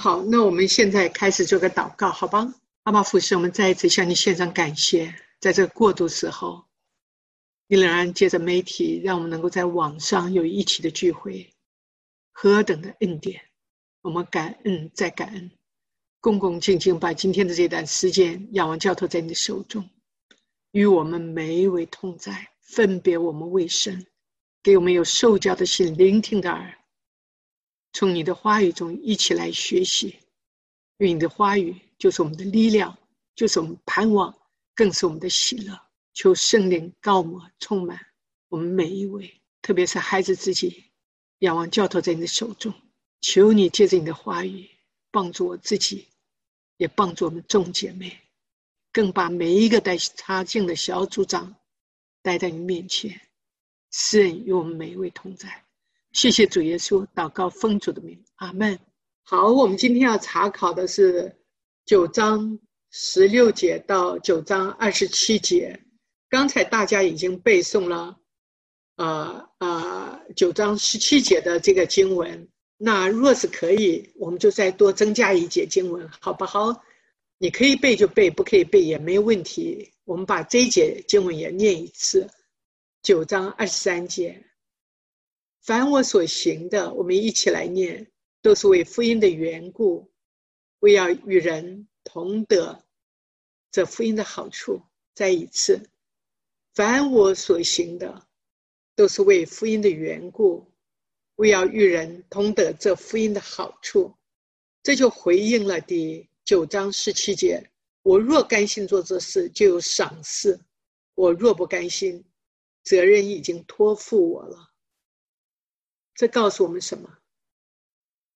好，那我们现在开始做个祷告，好吧？阿爸父神，我们再一次向你献上感谢，在这个过渡时候，你仍然借着媒体，让我们能够在网上有一起的聚会，何等的恩典！我们感恩再感恩，恭恭敬敬把今天的这段时间仰望交托在你的手中，与我们每一位同在，分别我们为神，给我们有受教的心，聆听的耳。从你的话语中一起来学习，因为你的话语就是我们的力量，就是我们盼望，更是我们的喜乐。求圣灵高摩充满我们每一位，特别是孩子自己，仰望教头在你的手中。求你借着你的话语帮助我自己，也帮助我们众姐妹，更把每一个带差进的小组长带在你面前，使人与我们每一位同在。谢谢主耶稣，祷告奉主的名，阿门。好，我们今天要查考的是九章十六节到九章二十七节。刚才大家已经背诵了，呃呃，九章十七节的这个经文。那若是可以，我们就再多增加一节经文，好不好？你可以背就背，不可以背也没问题。我们把这一节经文也念一次，九章二十三节。凡我所行的，我们一起来念，都是为福音的缘故，为要与人同得这福音的好处。再一次，凡我所行的，都是为福音的缘故，为要与人同得这福音的好处。这就回应了第九章十七节：我若甘心做这事，就有赏赐；我若不甘心，责任已经托付我了。这告诉我们什么？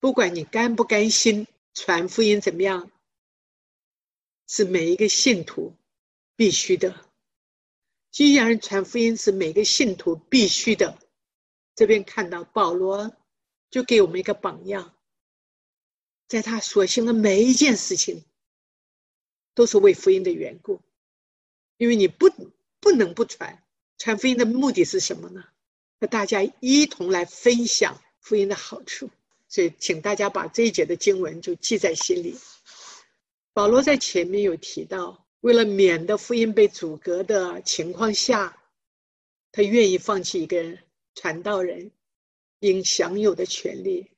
不管你甘不甘心传福音，怎么样，是每一个信徒必须的。既然传福音是每个信徒必须的，这边看到保罗就给我们一个榜样，在他所行的每一件事情，都是为福音的缘故。因为你不不能不传，传福音的目的是什么呢？和大家一同来分享福音的好处，所以请大家把这一节的经文就记在心里。保罗在前面有提到，为了免得福音被阻隔的情况下，他愿意放弃一个传道人应享有的权利。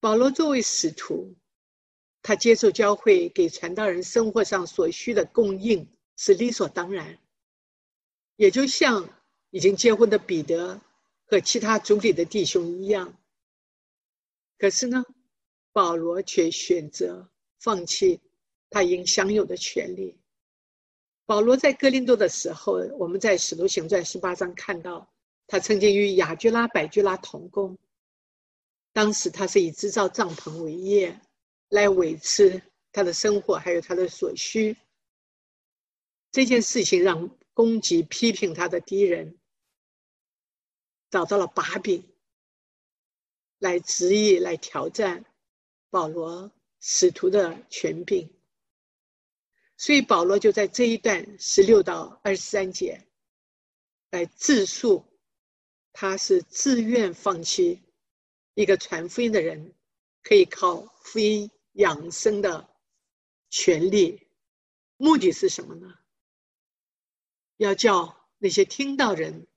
保罗作为使徒，他接受教会给传道人生活上所需的供应是理所当然，也就像。已经结婚的彼得和其他族里的弟兄一样，可是呢，保罗却选择放弃他应享有的权利。保罗在哥林多的时候，我们在《使徒行传》十八章看到，他曾经与雅居拉、百居拉同工。当时他是以制造帐篷为业，来维持他的生活，还有他的所需。这件事情让攻击、批评他的敌人。找到了把柄，来质疑、来挑战保罗使徒的权柄，所以保罗就在这一段十六到二十三节来自述，他是自愿放弃一个传福音的人可以靠福音养生的权利，目的是什么呢？要叫那些听到人。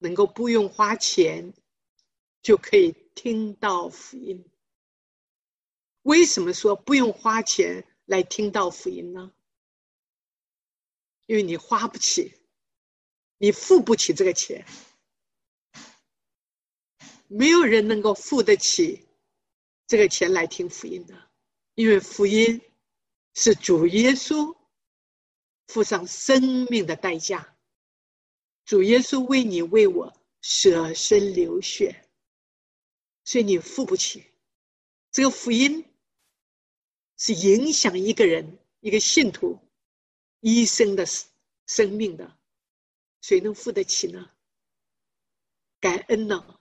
能够不用花钱就可以听到福音。为什么说不用花钱来听到福音呢？因为你花不起，你付不起这个钱。没有人能够付得起这个钱来听福音的，因为福音是主耶稣付上生命的代价。主耶稣为你为我舍身流血，所以你付不起。这个福音是影响一个人、一个信徒一生的生命的，谁能付得起呢？感恩呢？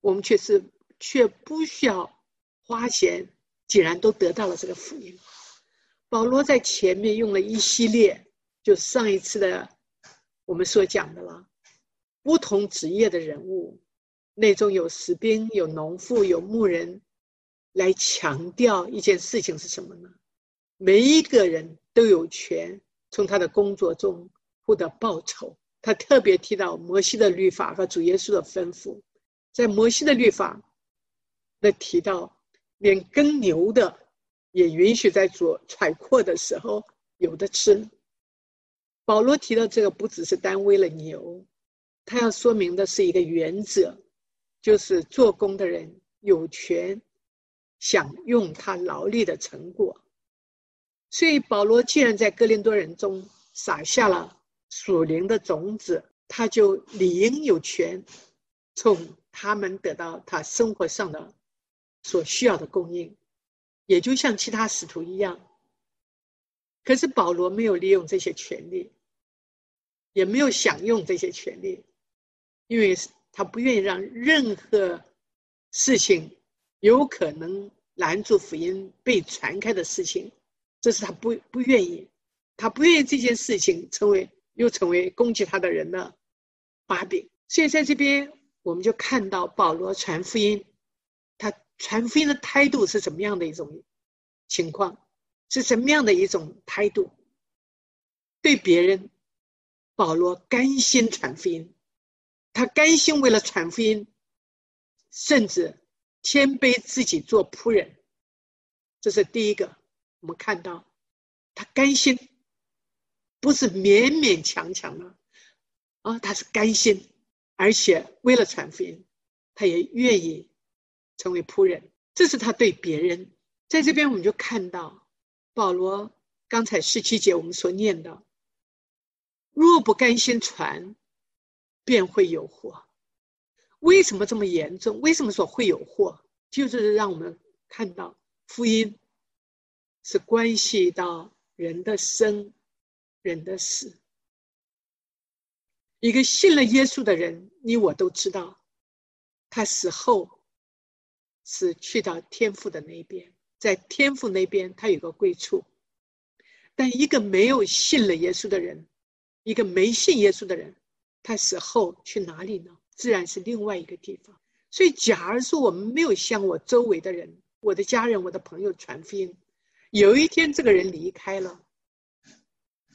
我们却是却不需要花钱，既然都得到了这个福音。保罗在前面用了一系列，就上一次的。我们所讲的了，不同职业的人物，那种有士兵、有农妇、有牧人，来强调一件事情是什么呢？每一个人都有权从他的工作中获得报酬。他特别提到摩西的律法和主耶稣的吩咐，在摩西的律法那提到，连耕牛的也允许在做揣阔的时候有的吃。保罗提到这个不只是单为了牛，他要说明的是一个原则，就是做工的人有权享用他劳力的成果。所以保罗既然在哥林多人中撒下了。属灵的种子，他就理应有权从他们得到他生活上的所需要的供应，也就像其他使徒一样。可是保罗没有利用这些权利，也没有享用这些权利，因为他不愿意让任何事情有可能拦住福音被传开的事情，这是他不不愿意，他不愿意这件事情成为。又成为攻击他的人的把柄，所以在这边我们就看到保罗传福音，他传福音的态度是怎么样的一种情况，是什么样的一种态度？对别人，保罗甘心传福音，他甘心为了传福音，甚至谦卑自己做仆人，这是第一个。我们看到他甘心。不是勉勉强强的，啊，他是甘心，而且为了传福音，他也愿意成为仆人。这是他对别人。在这边，我们就看到保罗刚才十七节我们所念的：若不甘心传，便会有祸。为什么这么严重？为什么说会有祸？就是让我们看到福音是关系到人的生。人的死，一个信了耶稣的人，你我都知道，他死后是去到天父的那边，在天父那边他有个归处。但一个没有信了耶稣的人，一个没信耶稣的人，他死后去哪里呢？自然是另外一个地方。所以，假如说我们没有向我周围的人、我的家人、我的朋友传福音，有一天这个人离开了。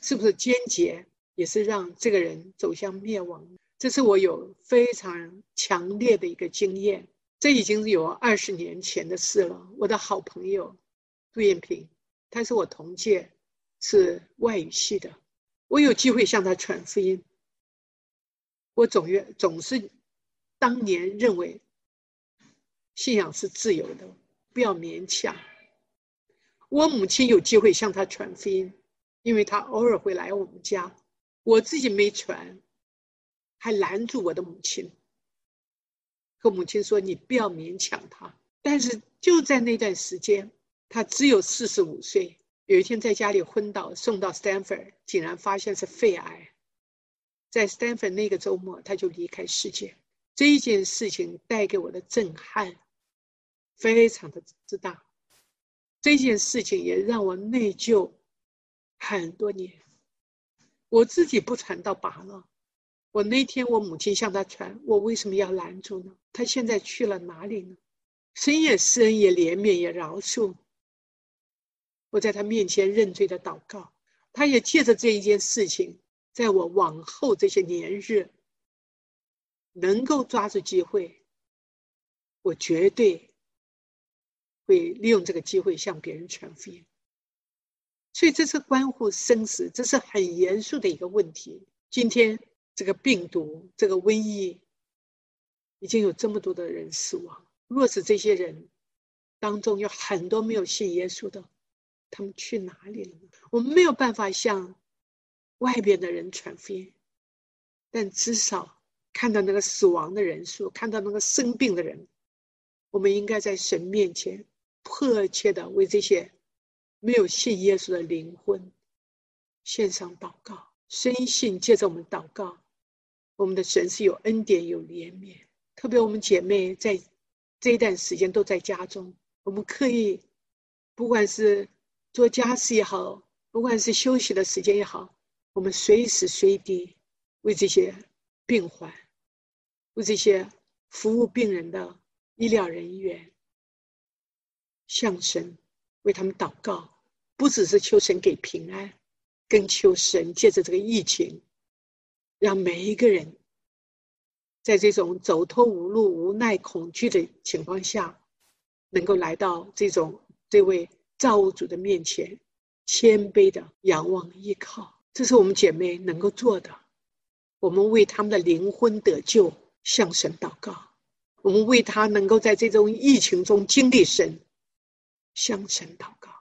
是不是间接也是让这个人走向灭亡？这是我有非常强烈的一个经验。这已经有二十年前的事了。我的好朋友杜艳萍，她是我同届，是外语系的。我有机会向她传福音。我总愿总是当年认为信仰是自由的，不要勉强。我母亲有机会向她传福音。因为他偶尔会来我们家，我自己没传，还拦住我的母亲，和母亲说：“你不要勉强他。”但是就在那段时间，他只有四十五岁。有一天在家里昏倒，送到 Stanford，竟然发现是肺癌。在 Stanford 那个周末，他就离开世界。这一件事情带给我的震撼，非常的之大。这件事情也让我内疚。很多年，我自己不传到拔了。我那天我母亲向他传，我为什么要拦住呢？他现在去了哪里呢？神也施恩，也怜悯，也饶恕。我在他面前认罪的祷告，他也借着这一件事情，在我往后这些年日，能够抓住机会，我绝对会利用这个机会向别人传福音。所以这是关乎生死，这是很严肃的一个问题。今天这个病毒、这个瘟疫，已经有这么多的人死亡。若是这些人当中有很多没有信耶稣的，他们去哪里了？我们没有办法向外边的人传福音，但至少看到那个死亡的人数，看到那个生病的人，我们应该在神面前迫切的为这些。没有信耶稣的灵魂，献上祷告，深信借着我们祷告，我们的神是有恩典有怜悯。特别我们姐妹在这一段时间都在家中，我们可以，不管是做家事也好，不管是休息的时间也好，我们随时随地为这些病患，为这些服务病人的医疗人员向神为他们祷告，不只是求神给平安，更求神借着这个疫情，让每一个人在这种走投无路、无奈、恐惧的情况下，能够来到这种这位造物主的面前，谦卑的仰望依靠。这是我们姐妹能够做的。我们为他们的灵魂得救向神祷告，我们为他能够在这种疫情中经历神向神祷告。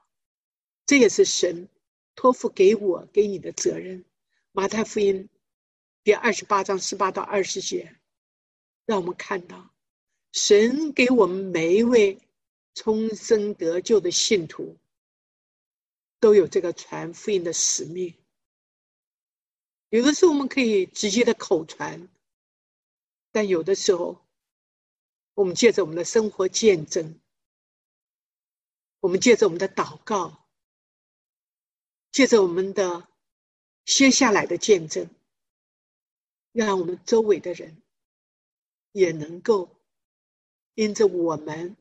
这也是神托付给我给你的责任。马太福音第二十八章十八到二十节，让我们看到神给我们每一位重生得救的信徒都有这个传福音的使命。有的时候我们可以直接的口传，但有的时候，我们借着我们的生活见证，我们借着我们的祷告，借着我们的歇下来的见证，让我们周围的人也能够因着我们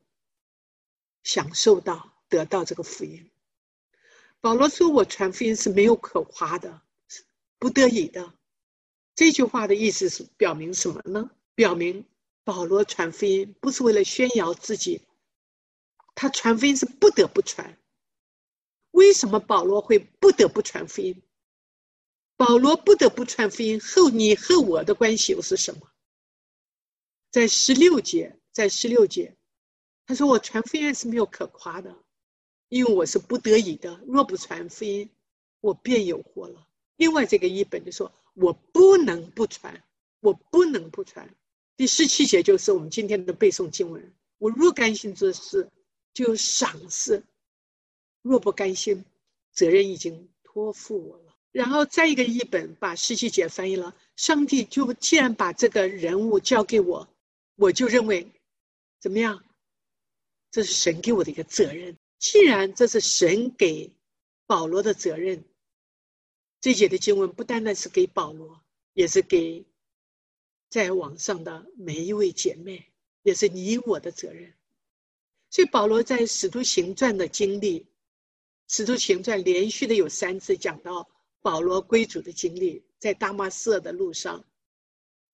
享受到得到这个福音。保罗说：“我传福音是没有可夸的。”不得已的，这句话的意思是表明什么呢？表明保罗传福音不是为了炫耀自己，他传福音是不得不传。为什么保罗会不得不传福音？保罗不得不传福音后，你和我的关系又是什么？在十六节，在十六节，他说：“我传福音是没有可夸的，因为我是不得已的。若不传福音，我便有祸了。”另外，这个译本就说：“我不能不传，我不能不传。”第十七节就是我们今天的背诵经文：“我若甘心做事，就赏赐；若不甘心，责任已经托付我了。”然后再一个译本把十七节翻译了：“上帝就既然把这个人物交给我，我就认为怎么样？这是神给我的一个责任。既然这是神给保罗的责任。”这节的经文不单单是给保罗，也是给在网上的每一位姐妹，也是你我的责任。所以保罗在《使徒行传》的经历，《使徒行传》连续的有三次讲到保罗归主的经历，在大马色的路上，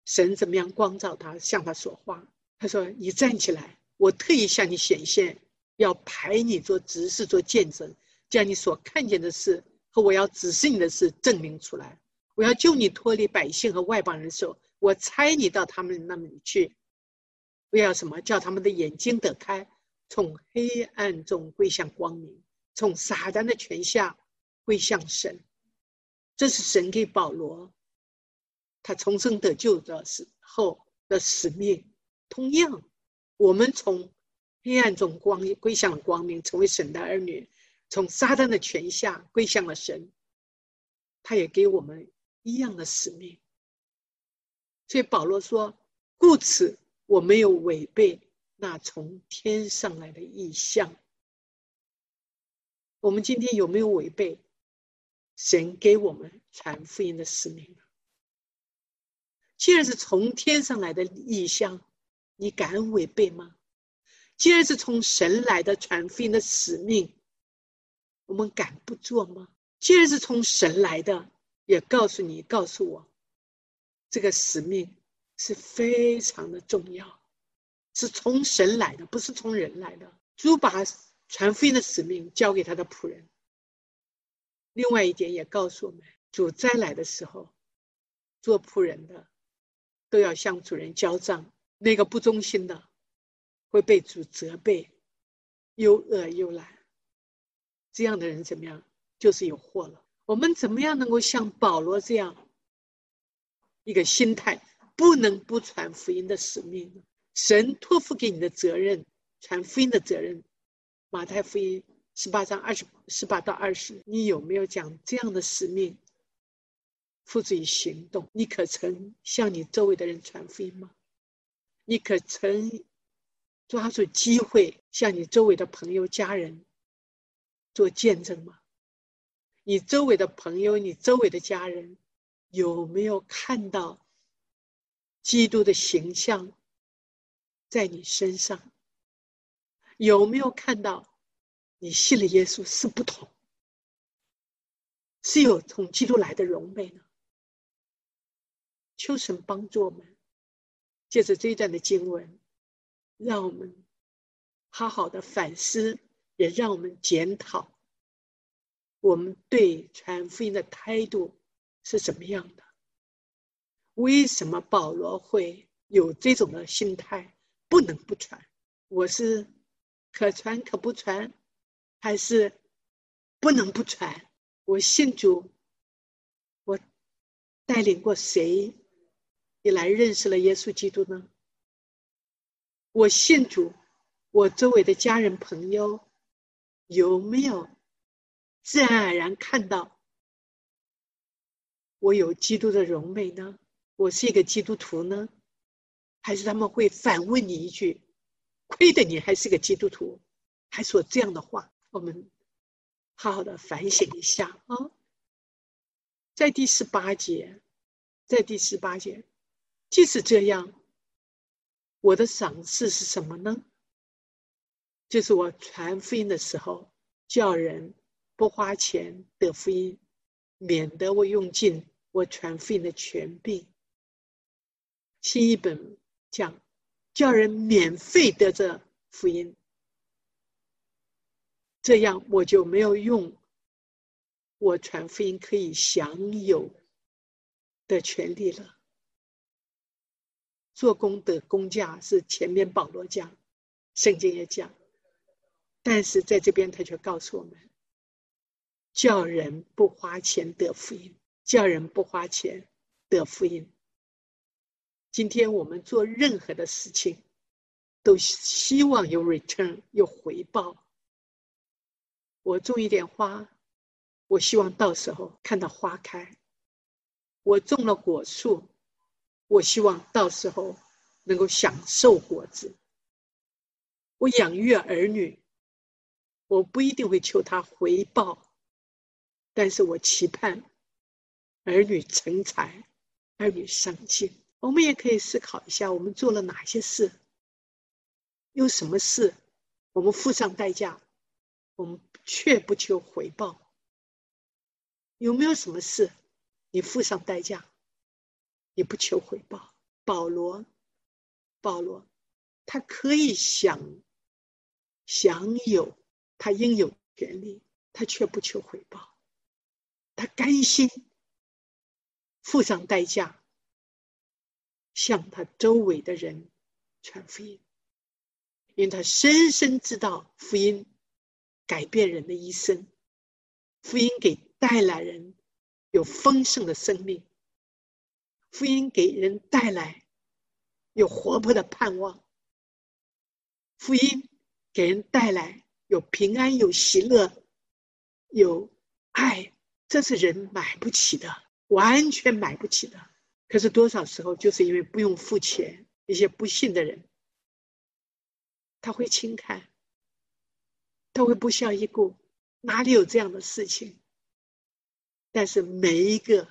神怎么样光照他，向他说话。他说：“你站起来，我特意向你显现，要派你做执事，做见证，将你所看见的事。”和我要指示你的事证明出来，我要救你脱离百姓和外邦人手，我差你到他们那里去，我要什么？叫他们的眼睛得开，从黑暗中归向光明，从撒旦的权下归向神。这是神给保罗，他重生得救的时候的使命。同样，我们从黑暗中光归向了光明，成为神的儿女。从撒旦的权下归向了神，他也给我们一样的使命。所以保罗说：“故此，我没有违背那从天上来的意象。”我们今天有没有违背神给我们传福音的使命？既然是从天上来的意象，你敢违背吗？既然是从神来的传福音的使命，我们敢不做吗？既然是从神来的，也告诉你，告诉我，这个使命是非常的重要，是从神来的，不是从人来的。主把传福音的使命交给他的仆人。另外一点也告诉我们，主再来的时候，做仆人的都要向主人交账。那个不忠心的会被主责备，又恶又懒。这样的人怎么样？就是有祸了。我们怎么样能够像保罗这样一个心态，不能不传福音的使命呢？神托付给你的责任，传福音的责任。马太福音十八章二十十八到二十，你有没有讲这样的使命付诸于行动？你可曾向你周围的人传福音吗？你可曾抓住机会向你周围的朋友、家人？做见证吗？你周围的朋友，你周围的家人，有没有看到基督的形象在你身上？有没有看到你信了耶稣是不同，是有从基督来的荣美呢？求神帮助我们，借着这一段的经文，让我们好好的反思，也让我们检讨我们对传福音的态度是怎么样的。为什么保罗会有这种的心态？不能不传，我是可传可不传，还是不能不传？我信主，我带领过谁你来认识了耶稣基督呢？我信主，我周围的家人朋友有没有自然而然看到我有基督的荣美呢？我是一个基督徒呢，还是他们会反问你一句：“亏得你还是个基督徒，还说这样的话？”我们好好的反省一下啊。在第十八节，在第十八节，即使这样，我的赏赐是什么呢？就是我传福音的时候，叫人不花钱得福音，免得我用尽我传福音的权柄。新一本讲，叫人免费得这福音，这样我就没有用我传福音可以享有的权利了。做工的工价是前面保罗讲，圣经也讲，但是在这边他却告诉我们，叫人不花钱得福音，叫人不花钱得福音。今天我们做任何的事情，都希望有 return 有回报。我种一点花，我希望到时候看到花开；我种了果树，我希望到时候能够享受果子。我养育儿女，我不一定会求他回报，但是我期盼儿女成才，儿女上进。我们也可以思考一下，我们做了哪些事？有什么事我们付上代价，我们却不求回报？有没有什么事你付上代价，也不求回报？保罗，保罗，他可以享享有他应有权利，他却不求回报，他甘心付上代价。向他周围的人传福音，因为他深深知道福音改变人的一生，福音给带来人有丰盛的生命，福音给人带来有活泼的盼望，福音给人带来有平安、有喜乐、有爱，这是人买不起的，完全买不起的。可是多少时候，就是因为不用付钱，一些不信的人，他会轻看，他会不屑一顾，哪里有这样的事情？但是每一个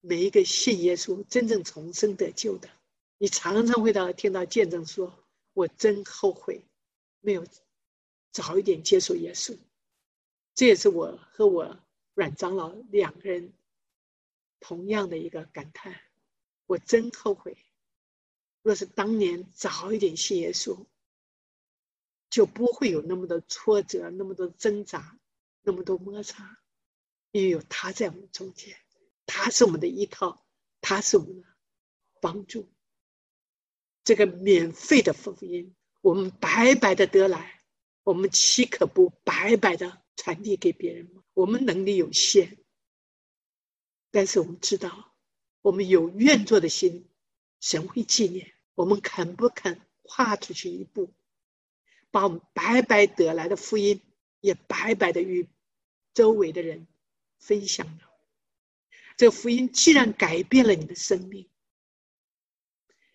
每一个信耶稣、真正重生得救的，你常常会到听到见证说：“我真后悔，没有早一点接受耶稣。”这也是我和我阮长老两个人同样的一个感叹。我真后悔，若是当年早一点信耶稣，就不会有那么多挫折、那么多挣扎、那么多摩擦，因为有他在我们中间，他是我们的依靠，他是我们的帮助。这个免费的福音，我们白白的得来，我们岂可不白白的传递给别人吗？我们能力有限，但是我们知道。我们有愿做的心，神会纪念。我们肯不肯跨出去一步，把我们白白得来的福音，也白白的与周围的人分享呢。这福音既然改变了你的生命，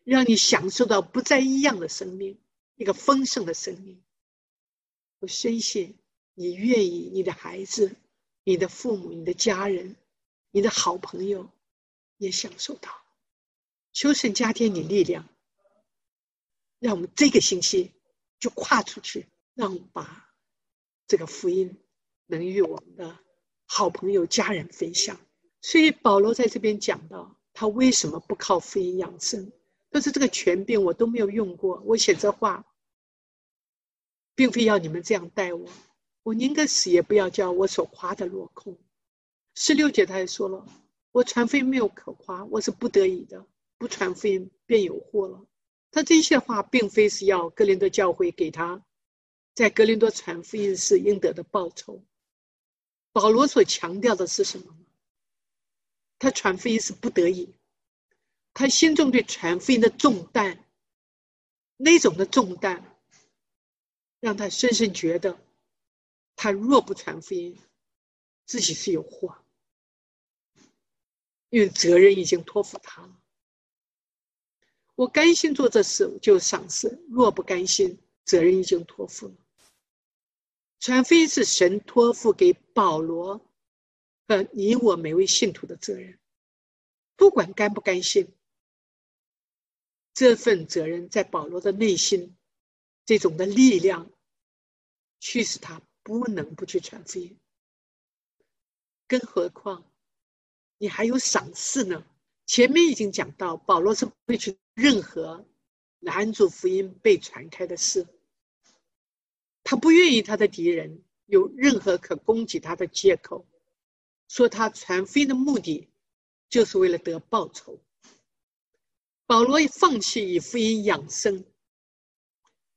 让你享受到不再一样的生命，一个丰盛的生命，我深信你愿意，你的孩子、你的父母、你的家人、你的好朋友。也享受到，求神加添你力量，让我们这个星期就跨出去，让我们把这个福音能与我们的好朋友、家人分享。所以保罗在这边讲到，他为什么不靠福音养生？但是这个权柄我都没有用过。我写这话，并非要你们这样待我。我宁可死，也不要叫我所夸的落空。十六节他还说了：“我传福音没有可夸，我是不得已的。不传福音便有祸了。”他这些话并非是要格林多教会给他在格林多传福音时应得的报酬。保罗所强调的是什么？他传福音是不得已。他心中对传福音的重担，那种的重担，让他深深觉得，他若不传福音，自己是有祸，因为责任已经托付他了。我甘心做这事就赏赐；若不甘心，责任已经托付了。传福音是神托付给保罗和你我每位信徒的责任，不管甘不甘心。这份责任在保罗的内心，这种的力量，驱使他不能不去传福音。更何况，你还有赏赐呢？前面已经讲到，保罗是不会去任何拦阻福音被传开的事。他不愿意他的敌人有任何可攻击他的借口，说他传福音的目的就是为了得报酬。保罗放弃以福音养生，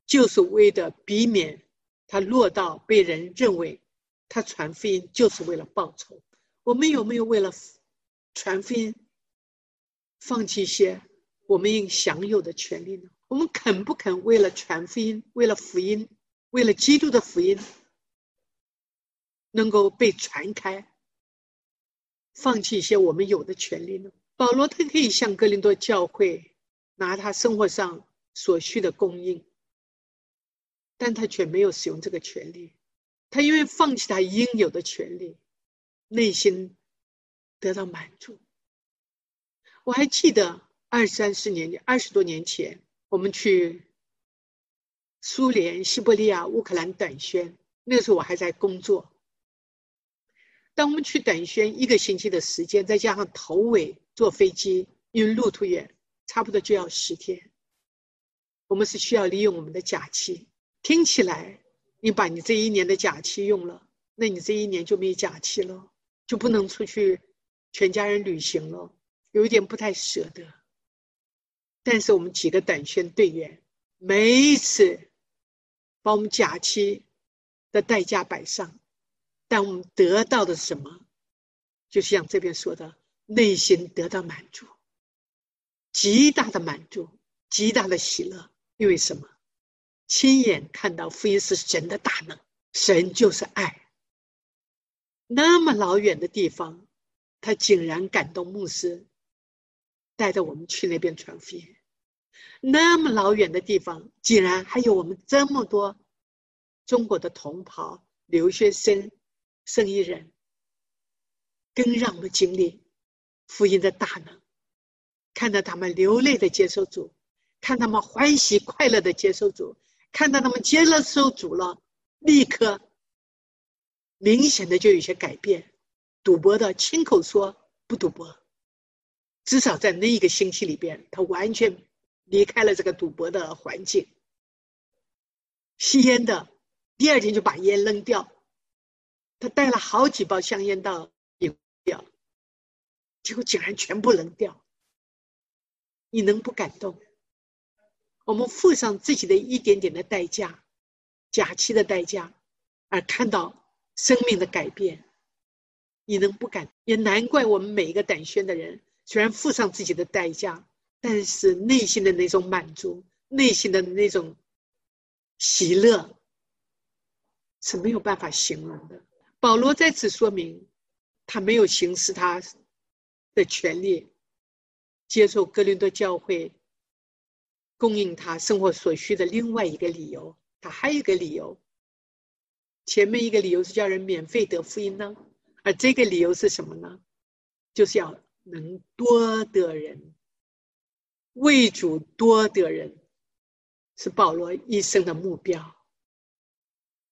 就是为了避免他落到被人认为他传福音就是为了报仇。我们有没有为了传福音放弃一些我们应享有的权利呢？我们肯不肯为了传福音、为了福音、为了基督的福音能够被传开，放弃一些我们有的权利呢？保罗他可以向哥林多教会拿他生活上所需的供应，但他却没有使用这个权利。他因为放弃他应有的权利，内心得到满足。我还记得二三十年、二十多年前，我们去苏联、西伯利亚、乌克兰短宣，那时候我还在工作。当我们去短宣一个星期的时间，再加上头尾。坐飞机，因为路途远，差不多就要十天。我们是需要利用我们的假期。听起来，你把你这一年的假期用了，那你这一年就没假期了，就不能出去全家人旅行了，有一点不太舍得。但是我们几个短宣队员，每一次把我们假期的代价摆上，但我们得到的什么？就像这边说的。内心得到满足，极大的满足，极大的喜乐。因为什么？亲眼看到福音是神的大能，神就是爱。那么老远的地方，他竟然感动牧师，带着我们去那边传福音。那么老远的地方，竟然还有我们这么多中国的同袍、留学生、生意人，更让我们经历。福音的大能，看到他们流泪的接受主，看他们欢喜快乐的接受主，看到他们接了受主了，立刻明显的就有些改变。赌博的亲口说不赌博，至少在那一个星期里边，他完全离开了这个赌博的环境。吸烟的第二天就把烟扔掉，他带了好几包香烟到丢掉。结果竟然全部扔掉，你能不感动？我们付上自己的一点点的代价，假期的代价，而看到生命的改变，你能不感？也难怪我们每一个胆宣的人，虽然付上自己的代价，但是内心的那种满足，内心的那种喜乐，是没有办法形容的。保罗在此说明，他没有行使他。的权利，接受格林多教会供应他生活所需的另外一个理由，他还有一个理由。前面一个理由是叫人免费得福音呢，而这个理由是什么呢？就是要能多得人，为主多得人，是保罗一生的目标。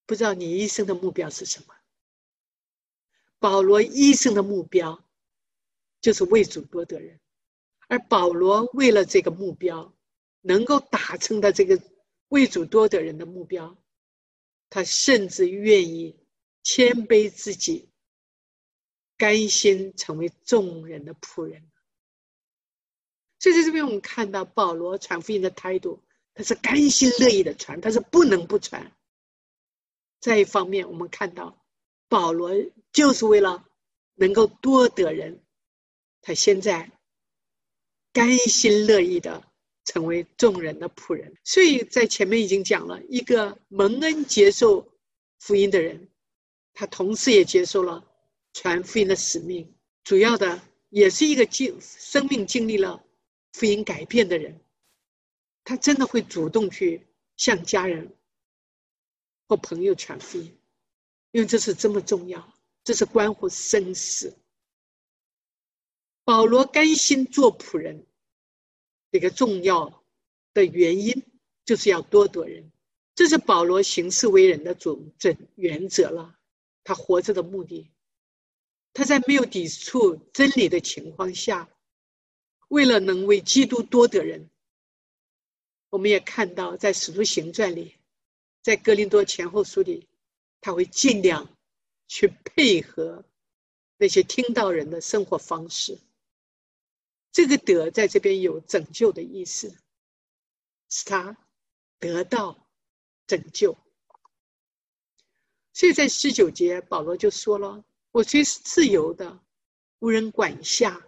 不知道你一生的目标是什么？保罗一生的目标就是为主多得人，而保罗为了这个目标能够达成的这个为主多得人的目标，他甚至愿意谦卑自己，甘心成为众人的仆人。所以在这边我们看到保罗传福音的态度，他是甘心乐意的传，他是不能不传。再一方面，我们看到保罗就是为了能够多得人，他现在甘心乐意的成为众人的仆人。所以在前面已经讲了一个蒙恩接受福音的人，他同时也接受了传福音的使命。主要的也是一个经生命经历了福音改变的人，他真的会主动去向家人。和朋友传福音，因为这是这么重要，这是关乎生死。保罗甘心做仆人，一个重要的原因就是要多得人，这是保罗行事为人的总准原则了。他活着的目的，他在没有抵触真理的情况下，为了能为基督多得人，我们也看到在使徒行传里。在格林多前后书里，他会尽量去配合那些听到人的生活方式。这个“德”在这边有拯救的意思，使他得到拯救。所以在十九节，保罗就说了：“我虽是自由的，无人管辖，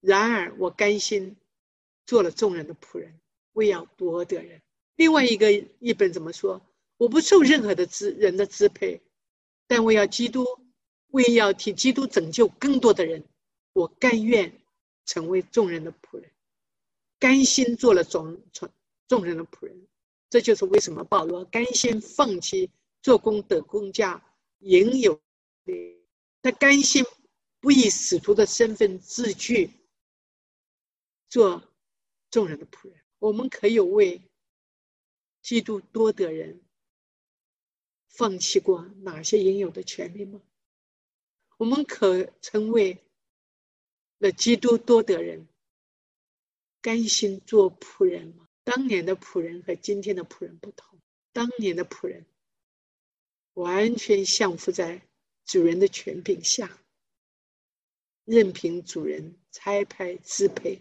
然而我甘心做了众人的仆人，为要多得人。”另外一个译本怎么说？我不受任何的支人的支配，但我要基督，为要替基督拯救更多的人，我甘愿成为众人的仆人，甘心做了众众众人的仆人。这就是为什么保罗甘心放弃做工的工价应有的，他甘心不以使徒的身份自居，做众人的仆人。我们可以为基督多得人。放弃过哪些应有的权利吗？我们可成为了基督多得人，甘心做仆人吗？当年的仆人和今天的仆人不同，当年的仆人完全降服在主人的权柄下，任凭主人差派支配，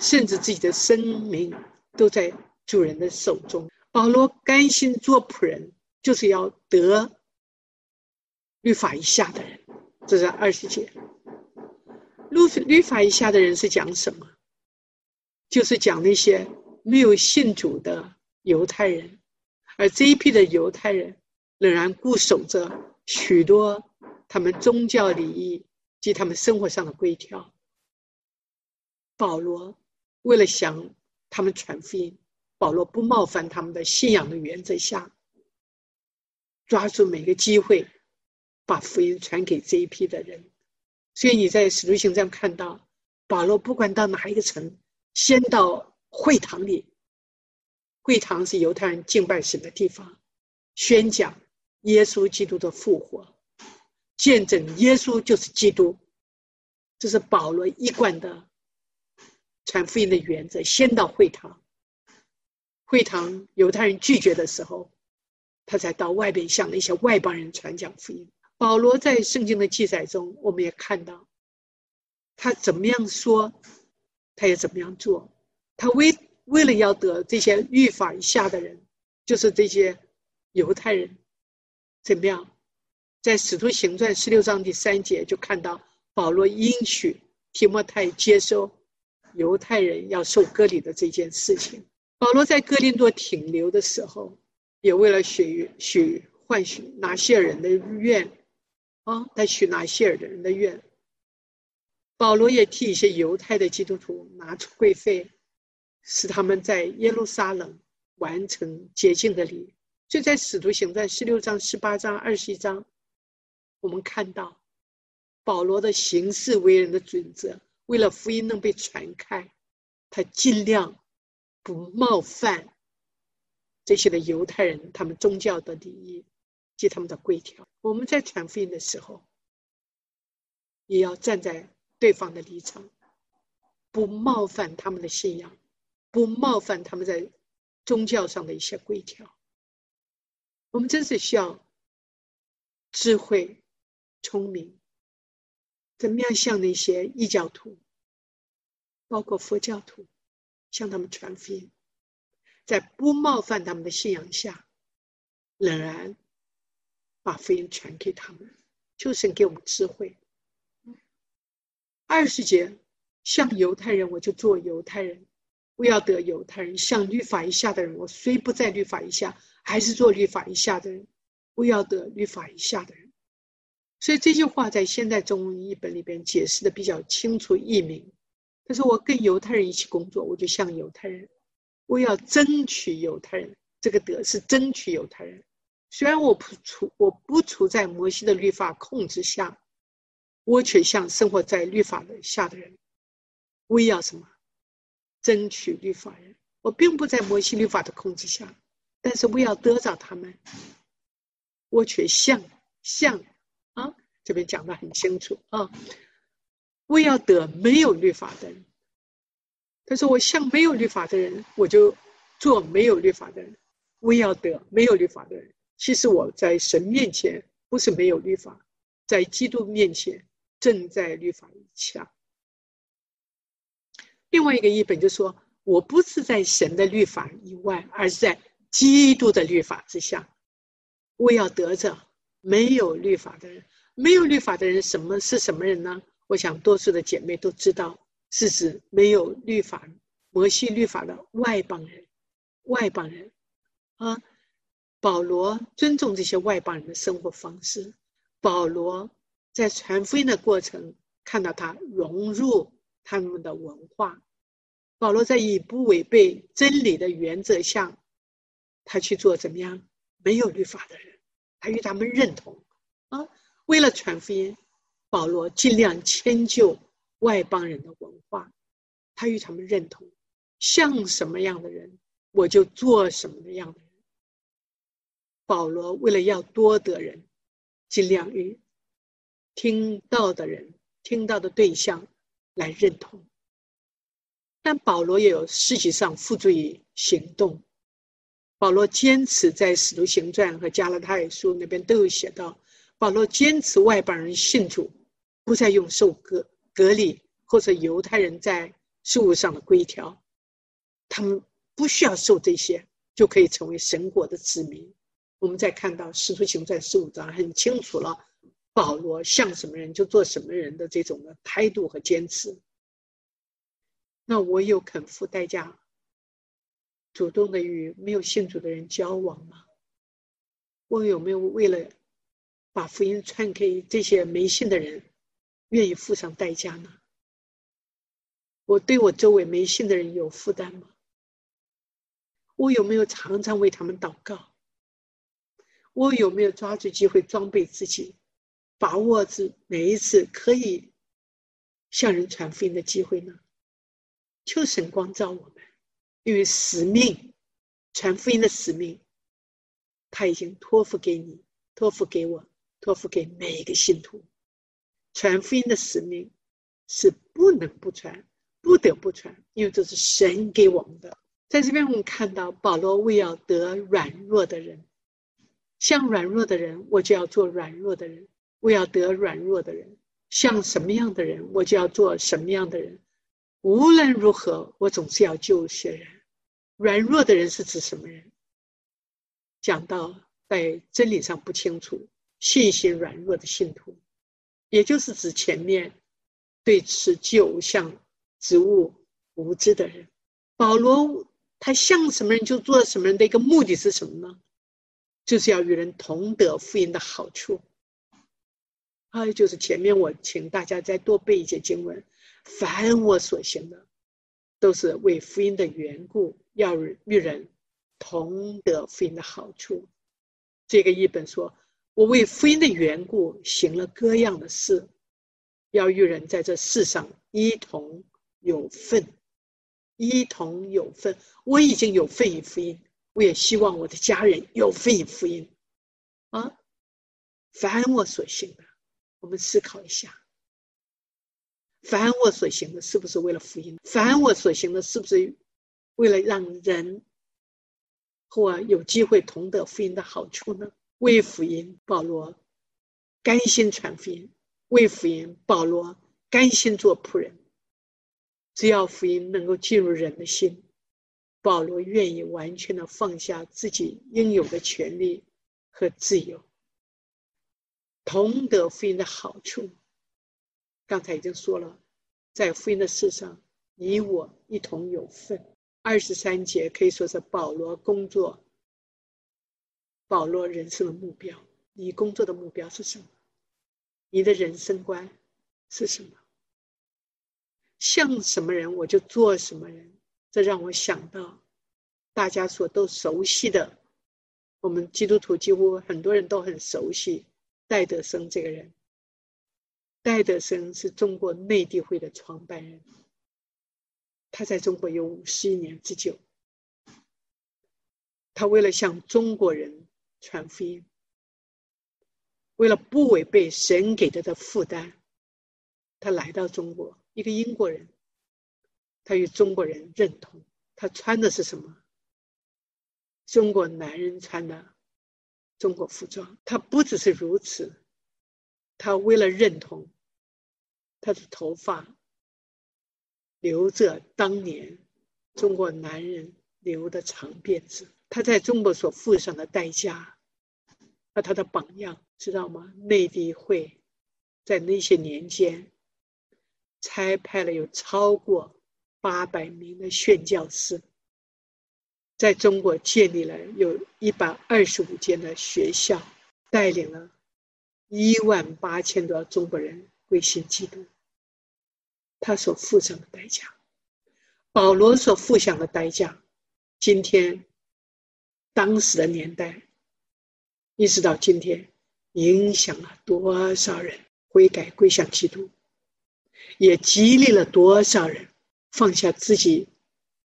甚至自己的生命都在主人的手中。保罗甘心做仆人，就是要得律法以下的人。这是二十节。律律法以下的人是讲什么？就是讲那些没有信主的犹太人，而这一批的犹太人仍然固守着许多他们宗教礼仪及他们生活上的规条。保罗为了向他们传福音。保罗不冒犯他们的信仰的原则下，抓住每个机会，把福音传给这一批的人。所以你在使徒行传看到，保罗不管到哪一个城，先到会堂里，会堂是犹太人敬拜神的地方，宣讲耶稣基督的复活，见证耶稣就是基督，这是保罗一贯的传福音的原则。先到会堂。会堂犹太人拒绝的时候，他才到外边向那些外邦人传讲福音。保罗在圣经的记载中，我们也看到，他怎么样说，他也怎么样做。他为为了要得这些律法以下的人，就是这些犹太人，怎么样，在使徒行传十六章第三节就看到保罗应许提摩太接受犹太人要受割礼的这件事情。保罗在哥林多停留的时候，也为了许许换许拿西尔人的愿，啊，他许拿西尔的人的愿。保罗也替一些犹太的基督徒拿出会费，使他们在耶路撒冷完成洁净的礼。就在使徒行传十六章、十八章、二十一章，我们看到保罗的行事为人的准则，为了福音能被传开，他尽量。不冒犯这些的犹太人他们宗教的礼仪及他们的规条。我们在传福音的时候，也要站在对方的立场，不冒犯他们的信仰，不冒犯他们在宗教上的一些规条。我们真是需要智慧、聪明，怎么样向那些异教徒，包括佛教徒，向他们传福音。在不冒犯他们的信仰下，仍然把福音传给他们，就是给我们智慧。二十节，像犹太人，我就做犹太人；我要得犹太人，像律法以下的人，我虽不在律法以下，还是做律法以下的人。我要得律法以下的人。所以这句话在现代中文译本里边解释的比较清楚易明。他说：“我跟犹太人一起工作，我就像犹太人。”我要争取犹太人，这个德是争取犹太人。虽然我不处，我不处在摩西的律法控制下，我却像生活在律法的下的人。我要什么？争取律法人。我并不在摩西律法的控制下，但是我要得着他们。我却像像啊，这边讲的很清楚啊。我要得没有律法的人。他说：“我像没有律法的人，我就做没有律法的人。我要得没有律法的人。其实我在神面前不是没有律法，在基督面前正在律法以下。另外一个译本就说：我不是在神的律法以外，而是在基督的律法之下。我要得着没有律法的人。没有律法的人什么是什么人呢？我想多数的姐妹都知道。”是指没有律法、摩西律法的外邦人，外邦人啊。保罗尊重这些外邦人的生活方式。保罗在传福音的过程，看到他融入他们的文化。保罗在以不违背真理的原则下，他去做怎么样？没有律法的人，他与他们认同啊。为了传福音，保罗尽量迁就。外邦人的文化，他与他们认同，像什么样的人，我就做什么样的人。保罗为了要多得人，尽量与听到的人、听到的对象来认同。但保罗也有事实上付诸于行动。保罗坚持在《使徒行传》和《加拉太书》那边都有写到，保罗坚持外邦人信主，不再用受割。隔离或者犹太人在事物上的规条，他们不需要受这些，就可以成为神国的子民。我们再看到《使徒行传》十五章，很清楚了，保罗像什么人就做什么人的这种的态度和坚持。那我有肯付代价，主动的与没有信主的人交往吗？我有没有为了把福音传给这些没信的人？愿意付上代价呢？我对我周围没信的人有负担吗？我有没有常常为他们祷告？我有没有抓住机会装备自己，把握住每一次可以向人传福音的机会呢？求神光照我们，因为使命，传福音的使命，他已经托付给你，托付给我，托付给每一个信徒。传福音的使命是不能不传，不得不传，因为这是神给我们的。在这边，我们看到保罗为要得软弱的人，像软弱的人，我就要做软弱的人；我要得软弱的人，像什么样的人，我就要做什么样的人。无论如何，我总是要救些人。软弱的人是指什么人？讲到在真理上不清楚、信心软弱的信徒。也就是指前面对此偶像植物无知的人，保罗他像什么人就做什么人的一个目的是什么呢？就是要与人同得福音的好处。还有就是前面我请大家再多背一些经文，凡我所行的，都是为福音的缘故，要与人同得福音的好处。这个译本说。我为福音的缘故行了各样的事，要与人在这世上一同有份，一同有份。我已经有份于福音，我也希望我的家人有份福音啊。凡我所行的，我们思考一下。凡我所行的，是不是为了福音？凡我所行的，是不是为了让人或有机会同得福音的好处呢？为福音，保罗甘心传福音；为福音，保罗甘心做仆人。只要福音能够进入人的心，保罗愿意完全的放下自己应有的权利和自由，同得福音的好处。刚才已经说了，在福音的事上，你我一同有份。二十三节可以说是保罗工作、保罗人生的目标。你工作的目标是什么？你的人生观是什么？像什么人，我就做什么人。这让我想到大家所都熟悉的，我们基督徒几乎很多人都很熟悉戴德生这个人。戴德生是中国内地会的创办人，他在中国有五十一年之久。他为了向中国人传福音，为了不违背神给他的负担，他来到中国。一个英国人，他与中国人认同。他穿的是什么？中国男人穿的中国服装。他不只是如此，他为了认同。他的头发留着当年中国男人留的长辫子。他在中国所付上的代价和他的榜样，知道吗？内地会在那些年间差派了有超过八百名的宣教师，在中国建立了有一百二十五间的学校，带领了一万八千多中国人归信基督。他所付上的代价，保罗所付上的代价，今天当时的年代，一直到今天，影响了多少人悔改归向基督，也激励了多少人放下自己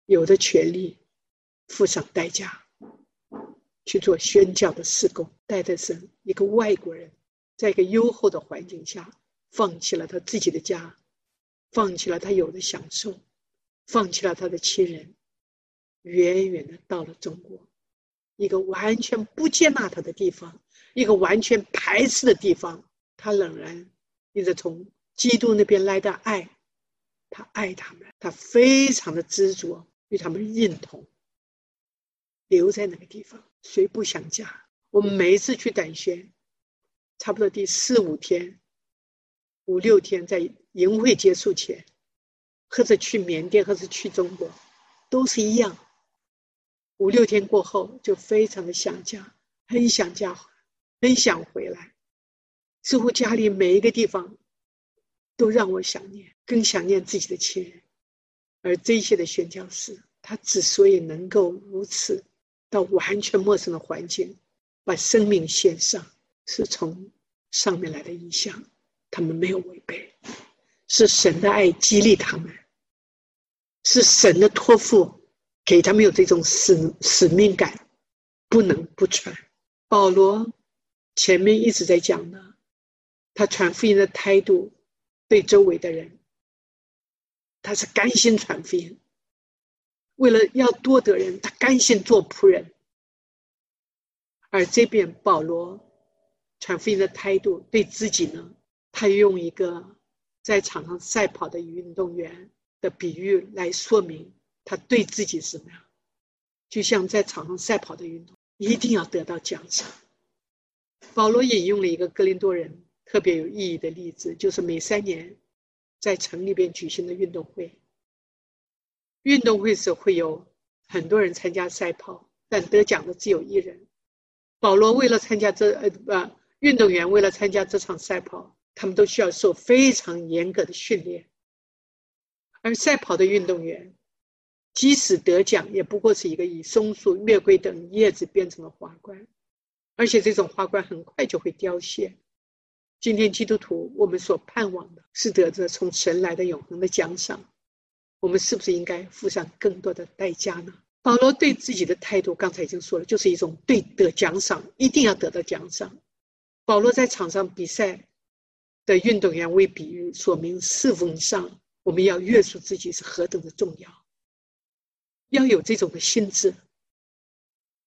有的权利，付上代价去做宣教的事工。戴德生一个外国人，在一个优厚的环境下，放弃了他自己的家。放弃了他有的享受，放弃了他的亲人，远远的到了中国，一个完全不接纳他的地方，一个完全排斥的地方。他仍然一直从基督那边来的爱，他爱他们，他非常的执着，与他们认同，留在那个地方。谁不想家？我们每一次去短宣，差不多第四五天。五六天在营会结束前，或者去缅甸，或者去中国，都是一样。五六天过后，就非常的想家，很想家，很想回来。似乎家里每一个地方都让我想念，更想念自己的亲人。而这些的宣教士，他之所以能够如此到完全陌生的环境，把生命献上，是从上面来的意向。他们没有违背，是神的爱激励他们，是神的托付给他们有这种使使命感，不能不传。保罗前面一直在讲的，他传福音的态度，对周围的人，他是甘心传福音，为了要多得人，他甘心做仆人。而这边保罗传福音的态度，对自己呢？他用一个在场上赛跑的运动员的比喻来说明他对自己什么样，就像在场上赛跑的运动，一定要得到奖赏。保罗引用了一个格林多人特别有意义的例子，就是每三年在城里边举行的运动会。运动会时会有很多人参加赛跑，但得奖的只有一人。保罗为了参加这呃不，运动员为了参加这场赛跑。他们都需要受非常严格的训练，而赛跑的运动员，即使得奖，也不过是一个以松树、月桂等叶子编成的花冠，而且这种花冠很快就会凋谢。今天基督徒，我们所盼望的是得着从神来的永恒的奖赏，我们是不是应该付上更多的代价呢？保罗对自己的态度，刚才已经说了，就是一种对得奖赏，一定要得到奖赏。保罗在场上比赛的运动员为比喻，说明侍奉上我们要约束自己是何等的重要，要有这种的心智。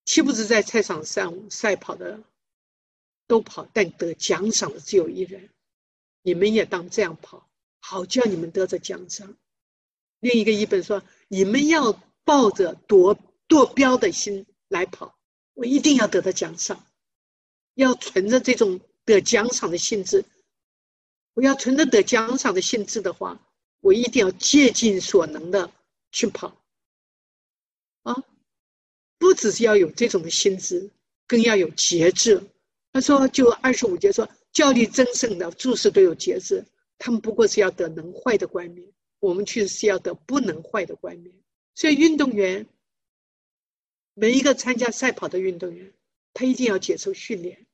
岂不是在赛场上赛跑的都跑，但得奖赏的只有一人？你们也当这样跑，好叫你们得着奖赏。另一个译本说：你们要。抱着夺夺标的心来跑，我一定要得到奖赏，要存着这种得奖赏的性质。我要存着得奖赏的性质的话，我一定要竭尽所能的去跑。不只是要有这种的心智，更要有节制。他说，就二十五节说，教力争胜的注释都有节制，他们不过是要得能坏的冠冕，我们却是要得不能坏的冠冕。所以，运动员每一个参加赛跑的运动员，他一定要接受训练，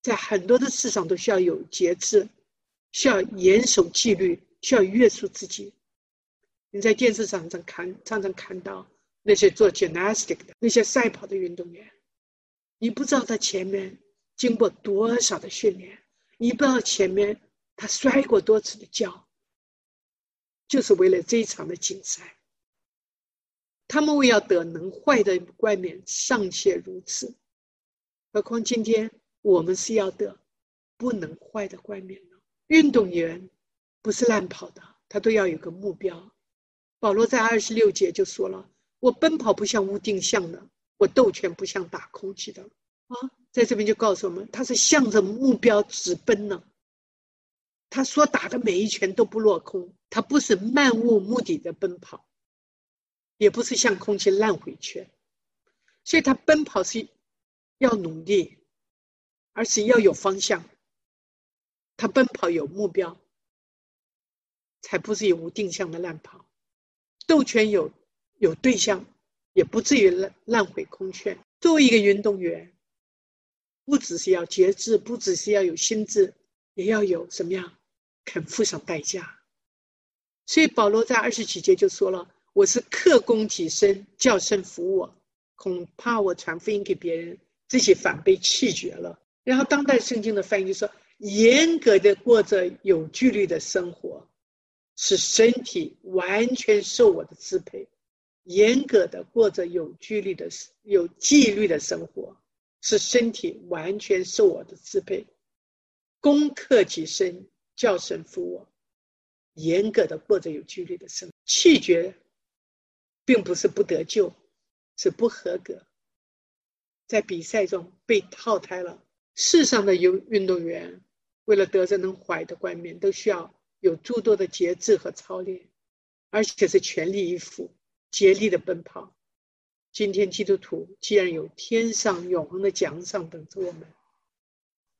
在很多的事上都需要有节制，需要严守纪律，需要约束自己。你在电视上常看，常常看到那些做 gymnastic 的那些赛跑的运动员，你不知道他前面经过多少的训练，你不知道前面他摔过多次的跤，就是为了这一场的竞赛。他们为要得能坏的冠冕尚且如此，何况今天我们是要得不能坏的冠冕呢？运动员不是乱跑的，他都要有个目标。保罗在二十六节就说了：“我奔跑不像无定向的，我斗拳不像打空气的。”啊，在这边就告诉我们，他是向着目标直奔呢。他所打的每一拳都不落空，他不是漫无目的的奔跑。也不是向空气烂回去，所以他奔跑是要努力，而且要有方向。他奔跑有目标，才不是有无定向的乱跑。斗拳有有对象，也不至于烂烂毁空缺。作为一个运动员，不只是要节制，不只是要有心智，也要有什么样肯付上代价。所以保罗在二十几节就说了。我是克功己身，叫身服我，恐怕我传福音给别人，自己反被弃绝了。然后当代圣经的翻译就说：严格的过着有纪律的生活，使身体完全受我的支配；严格的过着有纪律的、有纪律的生活，使身体完全受我的支配。攻克己身，叫神服我，严格的过着有纪律的生，气绝。并不是不得救，是不合格，在比赛中被淘汰了。世上的有运动员，为了得着能怀的冠冕，都需要有诸多的节制和操练，而且是全力以赴、竭力的奔跑。今天基督徒既然有天上永恒的奖赏等着我们，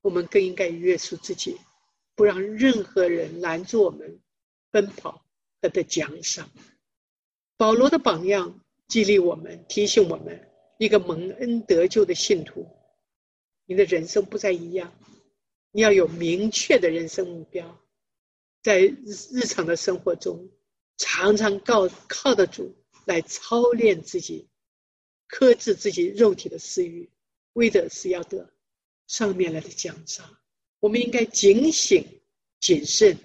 我们更应该约束自己，不让任何人拦住我们奔跑和的奖赏。保罗的榜样激励我们，提醒我们：一个蒙恩得救的信徒，你的人生不再一样。你要有明确的人生目标，在日常的生活中，常常靠靠得住来操练自己，克制自己肉体的私欲，为的是要得上面来的奖赏。我们应该警醒、谨慎，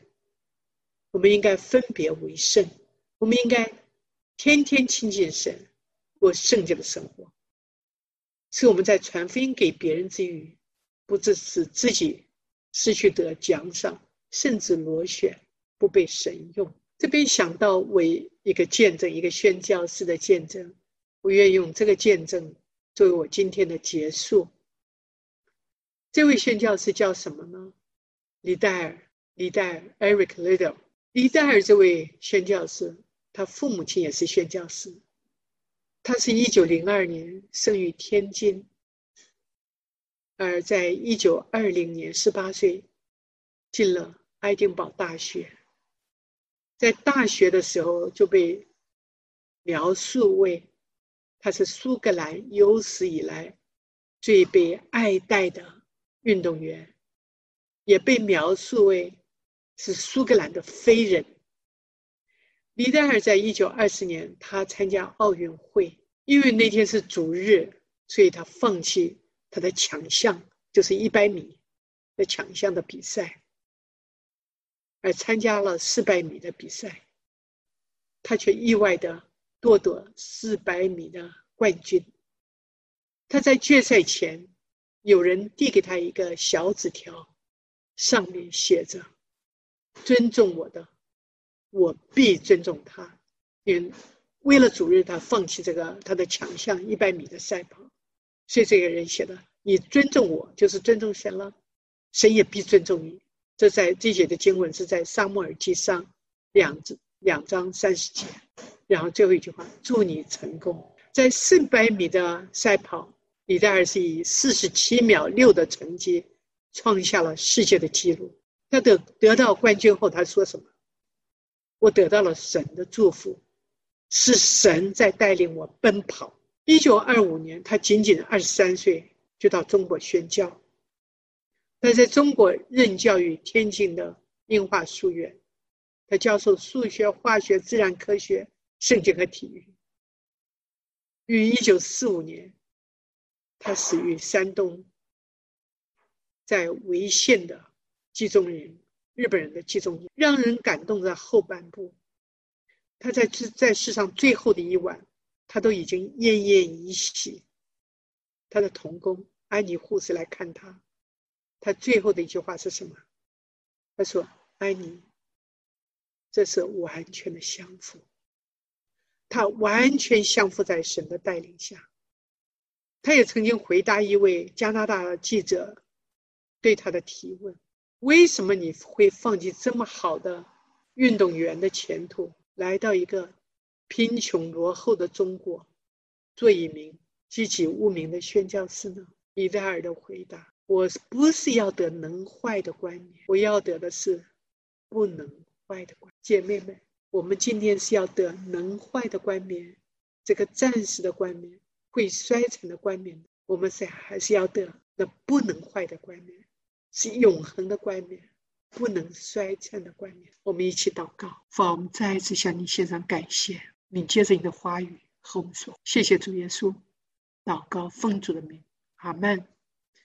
我们应该分别为圣，我们应该。天天亲近神，过圣洁的生活，是我们在传福音给别人之余，不只是自己失去得奖赏，甚至螺旋不被神用。这边想到为一个见证，一个宣教士的见证，我愿用这个见证作为我今天的结束。这位宣教士叫什么呢？李戴尔，李戴尔，Eric Liddell。李戴尔这位宣教士。他父母亲也是宣教师，他是一九零二年生于天津，而在一九二零年十八岁进了爱丁堡大学，在大学的时候就被描述为他是苏格兰有史以来最被爱戴的运动员，也被描述为是苏格兰的飞人。李戴尔在一九二四年，他参加奥运会，因为那天是主日，所以他放弃他的强项，就是一百米的强项的比赛，而参加了四百米的比赛。他却意外的夺得四百米的冠军。他在决赛前，有人递给他一个小纸条，上面写着：“尊重我的，我必尊重他。”因为了主日，他放弃这个他的强项一百米的赛跑，所以这个人写的：“你尊重我，就是尊重神了，神也必尊重你。”这在这节的经文是在撒母耳记上两。两章三十节，然后最后一句话：祝你成功。在四百米的赛跑，李戴尔是以四十七秒六的成绩创下了世界的纪录。他得得到冠军后，他说什么？我得到了神的祝福，是神在带领我奔跑。一九二五年，他仅仅二十三岁就到中国宣教。他在中国任教于天津的英华书院。他教授数学、化学、自然科学、圣经和体育。于一九四五年，他死于山东，在潍县的集中营，日本人的集中营。让人感动的后半部，他在在在世上最后的一晚，他都已经奄奄一息。他的童工安妮护士来看他，他最后的一句话是什么？他说：“安妮。”这是完全的相符，他完全相符在神的带领下。他也曾经回答一位加拿大记者对他的提问：“为什么你会放弃这么好的运动员的前途，来到一个贫穷落后的中国，做一名积极无名的宣教师呢？”伊戴尔的回答：“我不是要得能坏的冠冕，我要得的是不能。”坏的冠姐妹们，我们今天是要得能坏的冠冕，这个暂时的冠冕，会衰残的冠冕。我们是还是要得那不能坏的冠冕，是永恒的冠冕，不能衰残的冠冕。我们一起祷告，父，我们再一次向你献上感谢。你接着你的话语和我们说：“谢谢主耶稣。”祷告奉主的名，阿门。